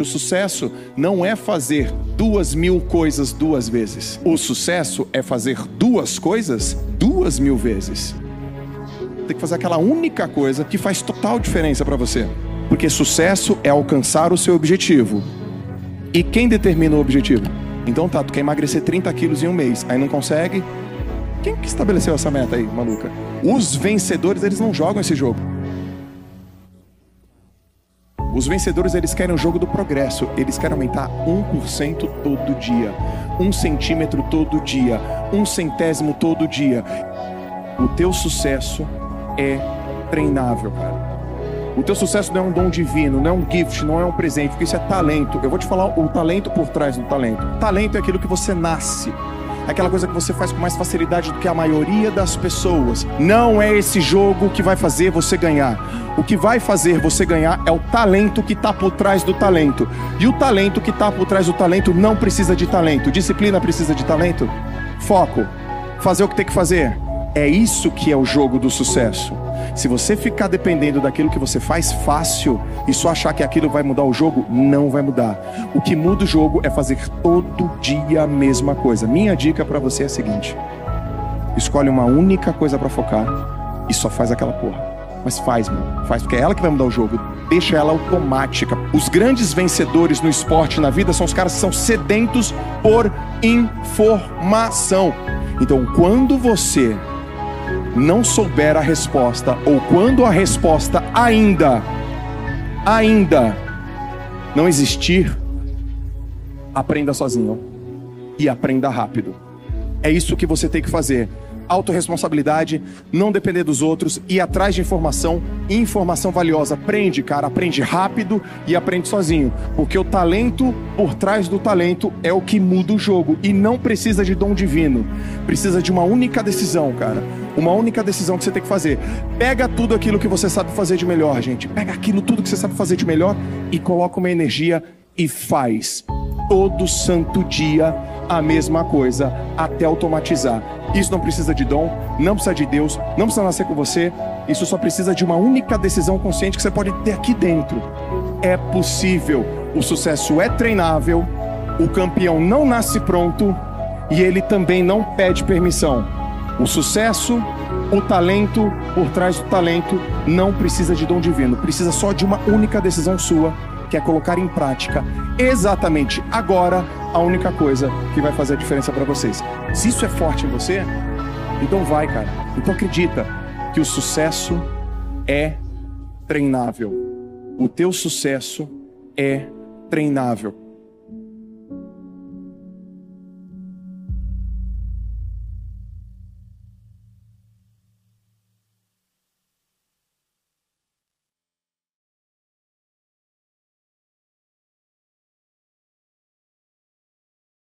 O sucesso não é fazer duas mil coisas duas vezes. O sucesso é fazer duas coisas duas mil vezes. Tem que fazer aquela única coisa que faz total diferença para você. Porque sucesso é alcançar o seu objetivo. E quem determina o objetivo? Então tá, tu quer emagrecer 30 quilos em um mês, aí não consegue. Quem que estabeleceu essa meta aí, maluca? Os vencedores, eles não jogam esse jogo. Os vencedores eles querem o jogo do progresso, eles querem aumentar 1% todo dia, um centímetro todo dia, um centésimo todo dia. O teu sucesso é treinável, cara. O teu sucesso não é um dom divino, não é um gift, não é um presente, porque isso é talento. Eu vou te falar o talento por trás do talento. Talento é aquilo que você nasce aquela coisa que você faz com mais facilidade do que a maioria das pessoas. Não é esse jogo que vai fazer você ganhar. O que vai fazer você ganhar é o talento que está por trás do talento. E o talento que está por trás do talento não precisa de talento. Disciplina precisa de talento. Foco. Fazer o que tem que fazer. É isso que é o jogo do sucesso. Se você ficar dependendo daquilo que você faz fácil e só achar que aquilo vai mudar o jogo, não vai mudar. O que muda o jogo é fazer todo dia a mesma coisa. Minha dica para você é a seguinte: escolhe uma única coisa para focar e só faz aquela porra. Mas faz, mano. Faz, porque é ela que vai mudar o jogo. Deixa ela automática. Os grandes vencedores no esporte, na vida, são os caras que são sedentos por informação. Então, quando você não souber a resposta, ou quando a resposta ainda, ainda não existir, aprenda sozinho e aprenda rápido. É isso que você tem que fazer autorresponsabilidade, não depender dos outros, ir atrás de informação, informação valiosa. Aprende, cara, aprende rápido e aprende sozinho. Porque o talento por trás do talento é o que muda o jogo. E não precisa de dom divino. Precisa de uma única decisão, cara. Uma única decisão que você tem que fazer. Pega tudo aquilo que você sabe fazer de melhor, gente. Pega aquilo tudo que você sabe fazer de melhor e coloca uma energia e faz. Todo santo dia a mesma coisa até automatizar. Isso não precisa de dom, não precisa de Deus, não precisa nascer com você. Isso só precisa de uma única decisão consciente que você pode ter aqui dentro. É possível. O sucesso é treinável. O campeão não nasce pronto e ele também não pede permissão. O sucesso, o talento por trás do talento não precisa de dom divino, precisa só de uma única decisão sua, que é colocar em prática exatamente agora a única coisa que vai fazer a diferença para vocês. Se isso é forte em você, então vai, cara. Então acredita que o sucesso é treinável. O teu sucesso é treinável.